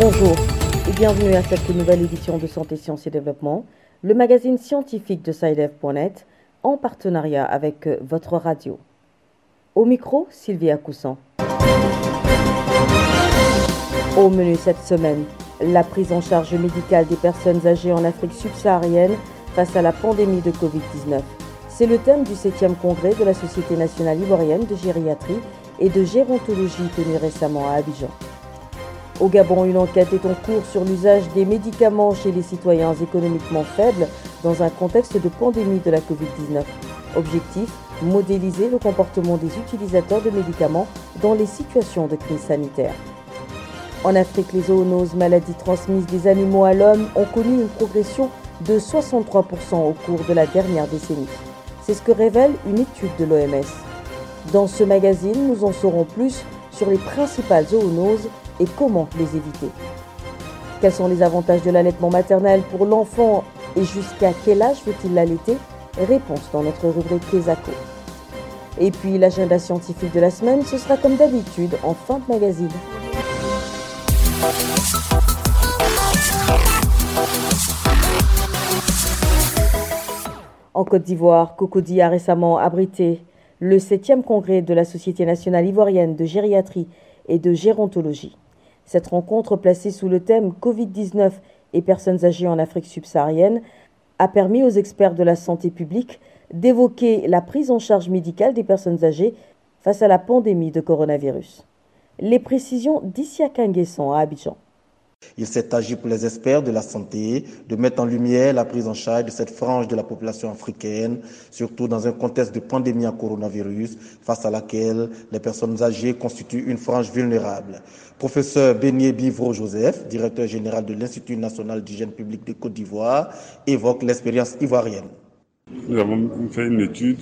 Bonjour et bienvenue à cette nouvelle édition de Santé, Sciences et Développement, le magazine scientifique de SciDev.net en partenariat avec votre radio. Au micro, Sylvia Coussan. Au menu cette semaine, la prise en charge médicale des personnes âgées en Afrique subsaharienne face à la pandémie de Covid-19. C'est le thème du 7e congrès de la Société nationale ivoirienne de gériatrie et de gérontologie tenu récemment à Abidjan. Au Gabon, une enquête est en cours sur l'usage des médicaments chez les citoyens économiquement faibles dans un contexte de pandémie de la Covid-19. Objectif modéliser le comportement des utilisateurs de médicaments dans les situations de crise sanitaire. En Afrique, les zoonoses, maladies transmises des animaux à l'homme, ont connu une progression de 63% au cours de la dernière décennie. C'est ce que révèle une étude de l'OMS. Dans ce magazine, nous en saurons plus sur les principales zoonoses et comment les éviter. Quels sont les avantages de l'allaitement maternel pour l'enfant et jusqu'à quel âge faut-il l'allaiter? Réponse dans notre rubrique Kesako. Et puis l'agenda scientifique de la semaine, ce sera comme d'habitude en fin de magazine. En Côte d'Ivoire, Cocody a récemment abrité le 7e congrès de la Société nationale ivoirienne de gériatrie et de gérontologie. Cette rencontre placée sous le thème Covid-19 et personnes âgées en Afrique subsaharienne a permis aux experts de la santé publique d'évoquer la prise en charge médicale des personnes âgées face à la pandémie de coronavirus. Les précisions d'Issia Kanguesson à Abidjan. Il s'est agi pour les experts de la santé de mettre en lumière la prise en charge de cette frange de la population africaine, surtout dans un contexte de pandémie à coronavirus, face à laquelle les personnes âgées constituent une frange vulnérable. Professeur Beignet Bivro Joseph, directeur général de l'Institut national d'hygiène publique de Côte d'Ivoire, évoque l'expérience ivoirienne. Nous avons fait une étude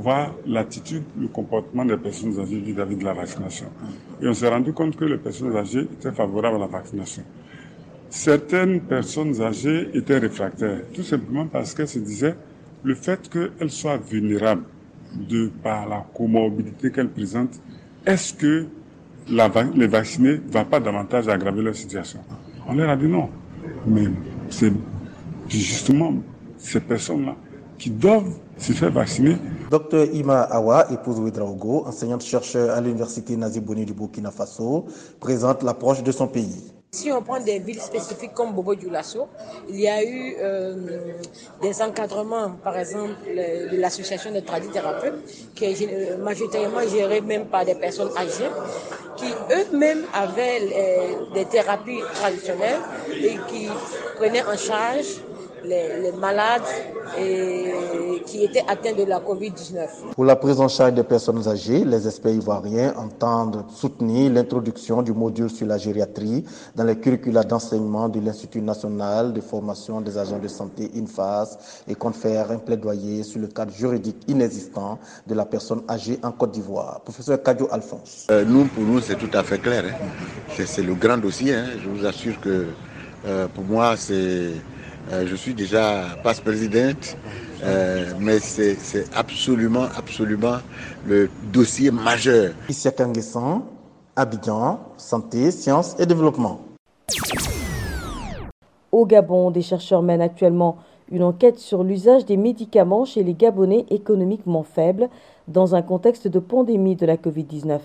voir l'attitude, le comportement des personnes âgées vis-à-vis de la vaccination. Et on s'est rendu compte que les personnes âgées étaient favorables à la vaccination. Certaines personnes âgées étaient réfractaires, tout simplement parce qu'elles se disaient le fait qu'elles soient vulnérables de par la comorbidité qu'elles présentent, est-ce que la, les vaccinés ne va pas davantage aggraver leur situation? On leur a dit non. Mais c'est justement ces personnes-là qui doivent se faire vacciner. Docteur Ima Awa, épouse Ouedraogo, enseignante-chercheur à l'université Naziboni du Burkina Faso, présente l'approche de son pays. Si on prend des villes spécifiques comme Bobo Dioulasso, il y a eu euh, des encadrements, par exemple, de l'association de tradithérapeutes, qui est euh, majoritairement gérée même par des personnes âgées, qui eux-mêmes avaient euh, des thérapies traditionnelles et qui prenaient en charge les, malades et qui étaient atteints de la COVID-19. Pour la prise en charge des personnes âgées, les experts ivoiriens entendent soutenir l'introduction du module sur la gériatrie dans les curricula d'enseignement de l'Institut national de formation des agents de santé INFAS et compte faire un plaidoyer sur le cadre juridique inexistant de la personne âgée en Côte d'Ivoire. Professeur Kadio Alphonse. Euh, nous, pour nous, c'est tout à fait clair. Hein. C'est le grand dossier. Hein. Je vous assure que euh, pour moi, c'est euh, je suis déjà passe-présidente, euh, mais c'est absolument, absolument le dossier majeur. Ici à Kanguessan, Abidjan, santé, sciences et développement. Au Gabon, des chercheurs mènent actuellement une enquête sur l'usage des médicaments chez les Gabonais économiquement faibles dans un contexte de pandémie de la Covid-19.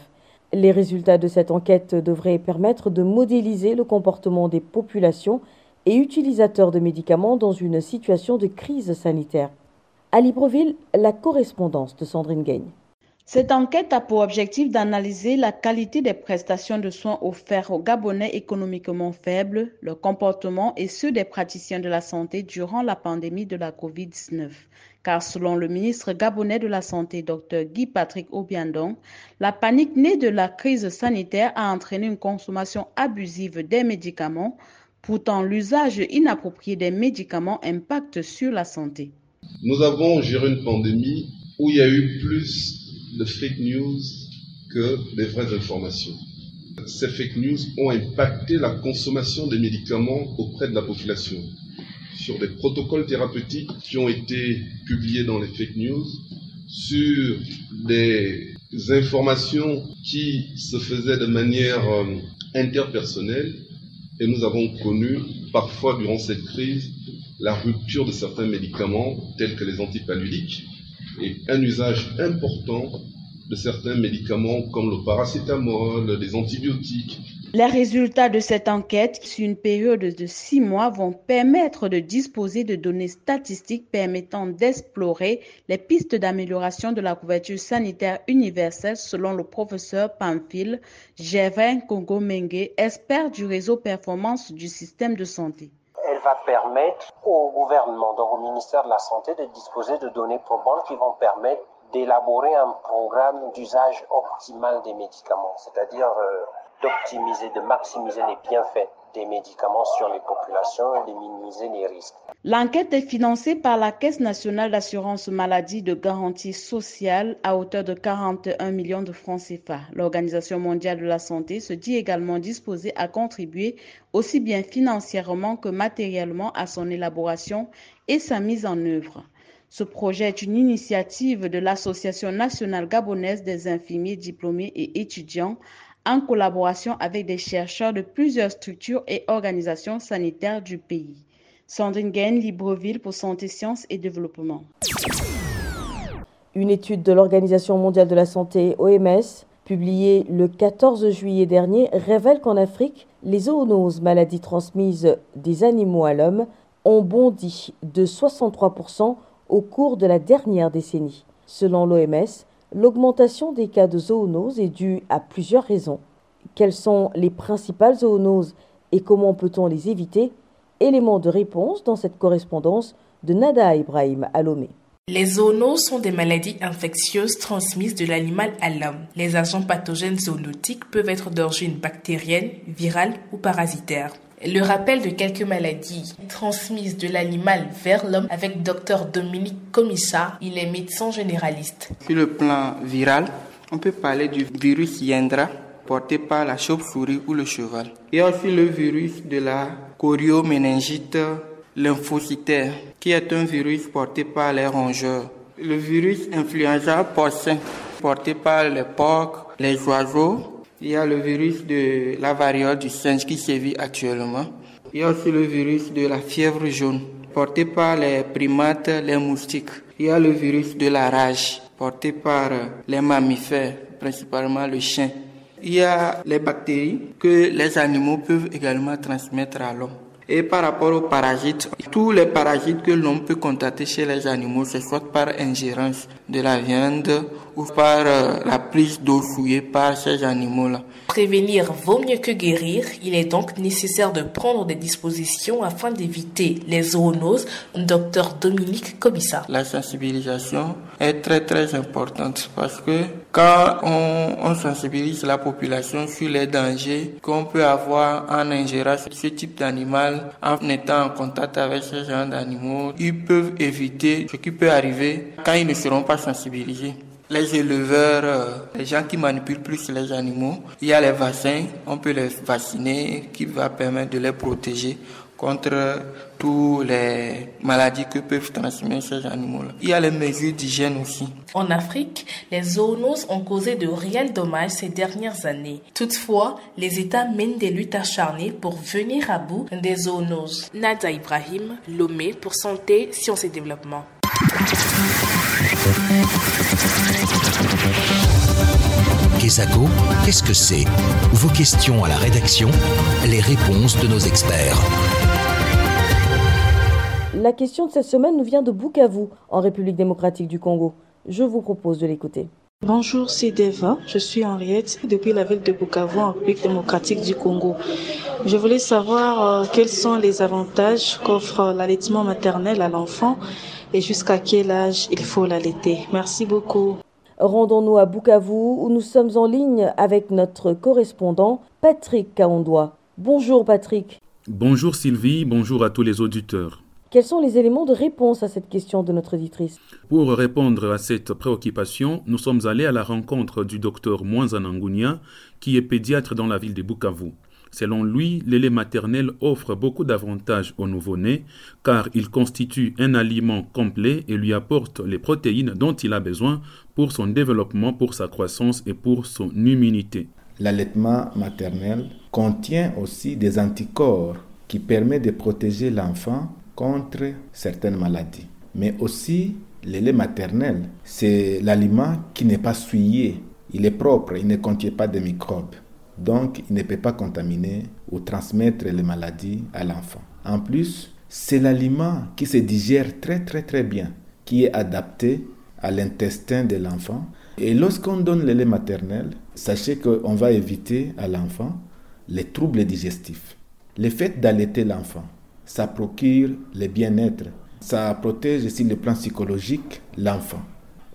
Les résultats de cette enquête devraient permettre de modéliser le comportement des populations et utilisateurs de médicaments dans une situation de crise sanitaire. À Libreville, la correspondance de Sandrine Gagne. Cette enquête a pour objectif d'analyser la qualité des prestations de soins offerts aux Gabonais économiquement faibles, leur comportement et ceux des praticiens de la santé durant la pandémie de la COVID-19. Car selon le ministre gabonais de la Santé, Dr Guy-Patrick Obiandong, la panique née de la crise sanitaire a entraîné une consommation abusive des médicaments, Pourtant, l'usage inapproprié des médicaments impacte sur la santé. Nous avons géré une pandémie où il y a eu plus de fake news que de vraies informations. Ces fake news ont impacté la consommation des médicaments auprès de la population. Sur des protocoles thérapeutiques qui ont été publiés dans les fake news, sur des informations qui se faisaient de manière euh, interpersonnelle et nous avons connu parfois durant cette crise la rupture de certains médicaments tels que les antipaludiques et un usage important de certains médicaments comme le paracétamol, les antibiotiques, les résultats de cette enquête sur une période de six mois vont permettre de disposer de données statistiques permettant d'explorer les pistes d'amélioration de la couverture sanitaire universelle selon le professeur Pamphile Gervin Congo Mengue, expert du réseau performance du système de santé. Elle va permettre au gouvernement, donc au ministère de la Santé, de disposer de données probantes qui vont permettre d'élaborer un programme d'usage optimal des médicaments, c'est-à-dire euh, d'optimiser, de maximiser les bienfaits des médicaments sur les populations et de minimiser les risques. L'enquête est financée par la Caisse nationale d'assurance maladie de garantie sociale à hauteur de 41 millions de francs CFA. L'Organisation mondiale de la santé se dit également disposée à contribuer aussi bien financièrement que matériellement à son élaboration et sa mise en œuvre. Ce projet est une initiative de l'Association nationale gabonaise des infirmiers diplômés et étudiants en collaboration avec des chercheurs de plusieurs structures et organisations sanitaires du pays. Sandrine Libreville pour Santé, Sciences et Développement. Une étude de l'Organisation mondiale de la santé, OMS, publiée le 14 juillet dernier, révèle qu'en Afrique, les zoonoses, maladies transmises des animaux à l'homme, ont bondi de 63% au cours de la dernière décennie. Selon l'OMS, L'augmentation des cas de zoonoses est due à plusieurs raisons. Quelles sont les principales zoonoses et comment peut-on les éviter? Élément de réponse dans cette correspondance de Nada Ibrahim à Lomé. Les zoonoses sont des maladies infectieuses transmises de l'animal à l'homme. Les agents pathogènes zoonotiques peuvent être d'origine bactérienne, virale ou parasitaire. Le rappel de quelques maladies transmises de l'animal vers l'homme avec Dr Dominique Comissa, il est médecin généraliste. Sur le plan viral, on peut parler du virus Yendra porté par la chauve-souris ou le cheval. Il y a aussi le virus de la chorioméningite lymphocytaire qui est un virus porté par les rongeurs. Le virus influenza porcin porté par les porcs, les oiseaux il y a le virus de la variole du singe qui sévit actuellement. Il y a aussi le virus de la fièvre jaune, porté par les primates, les moustiques. Il y a le virus de la rage, porté par les mammifères, principalement le chien. Il y a les bactéries que les animaux peuvent également transmettre à l'homme. Et par rapport aux parasites, tous les parasites que l'on peut contacter chez les animaux, c'est soit par ingérence de la viande ou par euh, la prise d'eau souillée par ces animaux-là. Prévenir vaut mieux que guérir. Il est donc nécessaire de prendre des dispositions afin d'éviter les zoonoses. Docteur Dominique Comissa. La sensibilisation est très très importante parce que quand on, on sensibilise la population sur les dangers qu'on peut avoir en ingérant ce type d'animal, en étant en contact avec ce genre d'animaux, ils peuvent éviter ce qui peut arriver quand ils ne seront pas sensibilisés les éleveurs, euh, les gens qui manipulent plus les animaux. Il y a les vaccins, on peut les vacciner qui va permettre de les protéger contre toutes les maladies que peuvent transmettre ces animaux-là. Il y a les mesures d'hygiène aussi. En Afrique, les zoonoses ont causé de réels dommages ces dernières années. Toutefois, les États mènent des luttes acharnées pour venir à bout des zoonoses. Nada Ibrahim, Lomé pour Santé, Sciences et Développement. Qu'est-ce que c'est? Vos questions à la rédaction, les réponses de nos experts. La question de cette semaine nous vient de Bukavu, en République démocratique du Congo. Je vous propose de l'écouter. Bonjour, c'est Deva. Je suis Henriette depuis la ville de Bukavu en République démocratique du Congo. Je voulais savoir euh, quels sont les avantages qu'offre l'allaitement maternel à l'enfant et jusqu'à quel âge il faut l'allaiter. Merci beaucoup. Rendons-nous à Bukavu où nous sommes en ligne avec notre correspondant Patrick Kaondois. Bonjour Patrick. Bonjour Sylvie, bonjour à tous les auditeurs. Quels sont les éléments de réponse à cette question de notre éditrice? Pour répondre à cette préoccupation, nous sommes allés à la rencontre du docteur Mwanzanangunia, qui est pédiatre dans la ville de Bukavu. Selon lui, le lait maternel offre beaucoup d'avantages au nouveau-né car il constitue un aliment complet et lui apporte les protéines dont il a besoin pour son développement, pour sa croissance et pour son immunité. L'allaitement maternel contient aussi des anticorps qui permettent de protéger l'enfant contre certaines maladies. Mais aussi, le lait maternel, c'est l'aliment qui n'est pas souillé. Il est propre, il ne contient pas de microbes. Donc, il ne peut pas contaminer ou transmettre les maladies à l'enfant. En plus, c'est l'aliment qui se digère très très très bien, qui est adapté à l'intestin de l'enfant. Et lorsqu'on donne le lait maternel, sachez qu'on va éviter à l'enfant les troubles digestifs. Le fait d'allaiter l'enfant, ça procure le bien-être, ça protège aussi le plan psychologique l'enfant.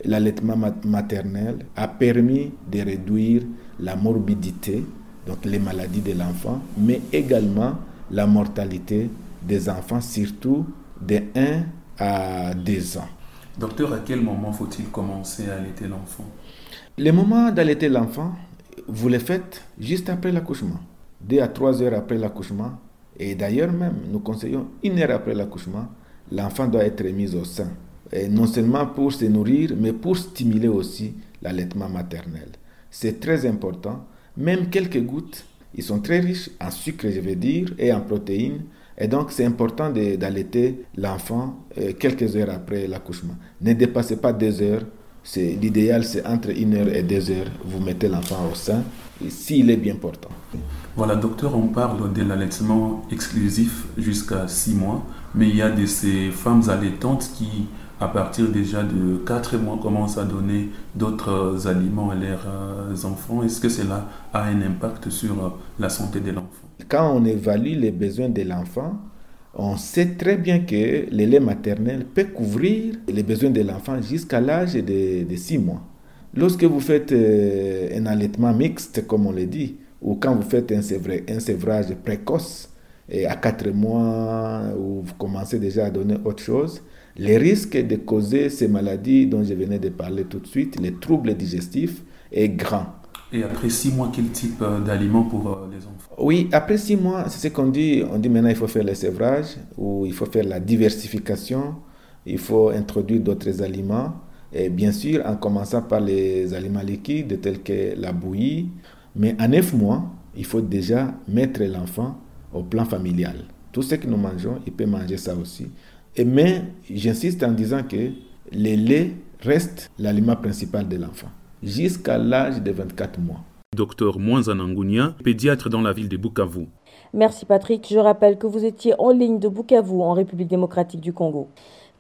L'allaitement maternel a permis de réduire la morbidité, donc les maladies de l'enfant, mais également la mortalité des enfants, surtout de 1 à 2 ans. Docteur, à quel moment faut-il commencer à allaiter l'enfant? Le moment d'allaiter l'enfant, vous le faites juste après l'accouchement. 2 à 3 heures après l'accouchement. Et d'ailleurs même, nous conseillons une heure après l'accouchement, l'enfant doit être mis au sein. Et non seulement pour se nourrir, mais pour stimuler aussi l'allaitement maternel. C'est très important. Même quelques gouttes, ils sont très riches en sucre, je veux dire, et en protéines. Et donc, c'est important d'allaiter l'enfant euh, quelques heures après l'accouchement. Ne dépassez pas deux heures. L'idéal, c'est entre une heure et deux heures, vous mettez l'enfant au sein, s'il est bien portant. Voilà, docteur, on parle de l'allaitement exclusif jusqu'à six mois, mais il y a de ces femmes allaitantes qui à partir déjà de 4 mois, commencent à donner d'autres aliments à leurs euh, enfants. Est-ce que cela a un impact sur la santé de l'enfant? Quand on évalue les besoins de l'enfant, on sait très bien que le lait maternel peut couvrir les besoins de l'enfant jusqu'à l'âge de, 6 mois. Lorsque vous faites euh, un allaitement mixte, comme on le dit, ou quand vous faites un, un sévrage précoce, et à 4 mois, où vous commencez déjà à donner autre chose, les risques de causer ces maladies dont je venais de parler tout de suite, les troubles digestifs, est grand. Et après six mois, quel type euh, d'aliments pour euh, les enfants? Oui, après six mois, c'est ce qu'on dit. On dit maintenant il faut faire le sévrage ou il faut faire la diversification. Il faut introduire d'autres aliments. Et bien sûr, en commençant par les aliments liquides tels que la bouillie. Mais à neuf mois, il faut déjà mettre l'enfant au plan familial. Tout ce que nous mangeons, il peut manger ça aussi. Et mais j'insiste en disant que le lait reste l'aliment principal de l'enfant jusqu'à l'âge de 24 mois. Docteur Mwanzanangounia, pédiatre dans la ville de Bukavu. Merci Patrick. Je rappelle que vous étiez en ligne de Bukavu en République démocratique du Congo.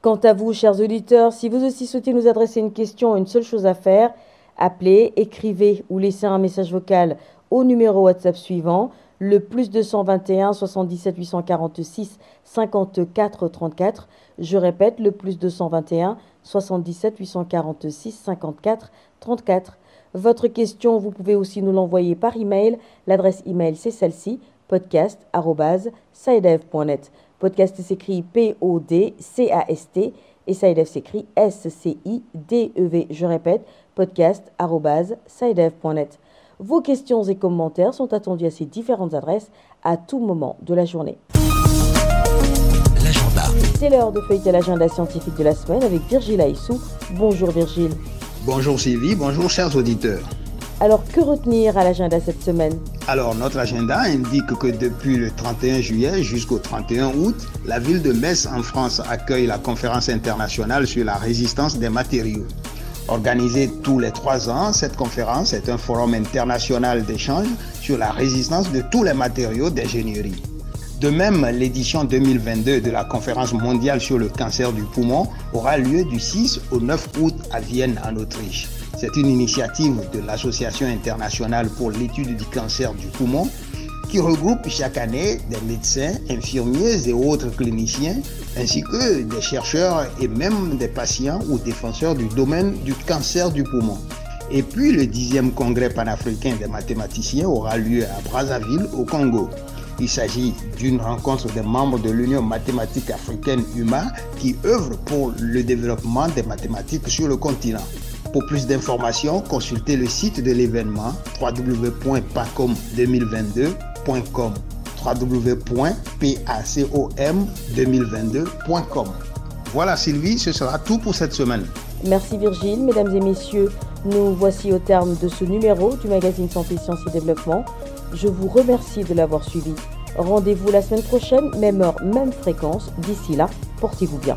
Quant à vous, chers auditeurs, si vous aussi souhaitez nous adresser une question, une seule chose à faire, appelez, écrivez ou laissez un message vocal au numéro WhatsApp suivant le plus 221 77 846 54 34. Je répète, le plus 221 77 846 54 34. Votre question, vous pouvez aussi nous l'envoyer par email. L'adresse email, c'est celle-ci podcast.sidev.net. Podcast s'écrit P-O-D-C-A-S-T et Sidev s'écrit S-C-I-D-E-V. Je répète, podcast.sidev.net. Vos questions et commentaires sont attendus à ces différentes adresses à tout moment de la journée. L'agenda. C'est l'heure de feuilleter l'agenda scientifique de la semaine avec Virgile Aissou. Bonjour Virgile. Bonjour Sylvie, bonjour chers auditeurs. Alors que retenir à l'agenda cette semaine? Alors notre agenda indique que depuis le 31 juillet jusqu'au 31 août, la ville de Metz en France accueille la conférence internationale sur la résistance des matériaux. Organisée tous les trois ans, cette conférence est un forum international d'échange sur la résistance de tous les matériaux d'ingénierie. De même, l'édition 2022 de la conférence mondiale sur le cancer du poumon aura lieu du 6 au 9 août à Vienne en Autriche. C'est une initiative de l'Association internationale pour l'étude du cancer du poumon qui regroupe chaque année des médecins, infirmiers et autres cliniciens, ainsi que des chercheurs et même des patients ou défenseurs du domaine du cancer du poumon. Et puis le 10e congrès panafricain des mathématiciens aura lieu à Brazzaville au Congo. Il s'agit d'une rencontre des membres de l'Union mathématique africaine UMA qui œuvre pour le développement des mathématiques sur le continent. Pour plus d'informations, consultez le site de l'événement www.pacom2022 www.pacom www.pacom2022.com. Voilà Sylvie, ce sera tout pour cette semaine. Merci Virgile, mesdames et messieurs, nous voici au terme de ce numéro du magazine Santé, Sciences et Développement. Je vous remercie de l'avoir suivi. Rendez-vous la semaine prochaine, même heure, même fréquence. D'ici là, portez-vous bien.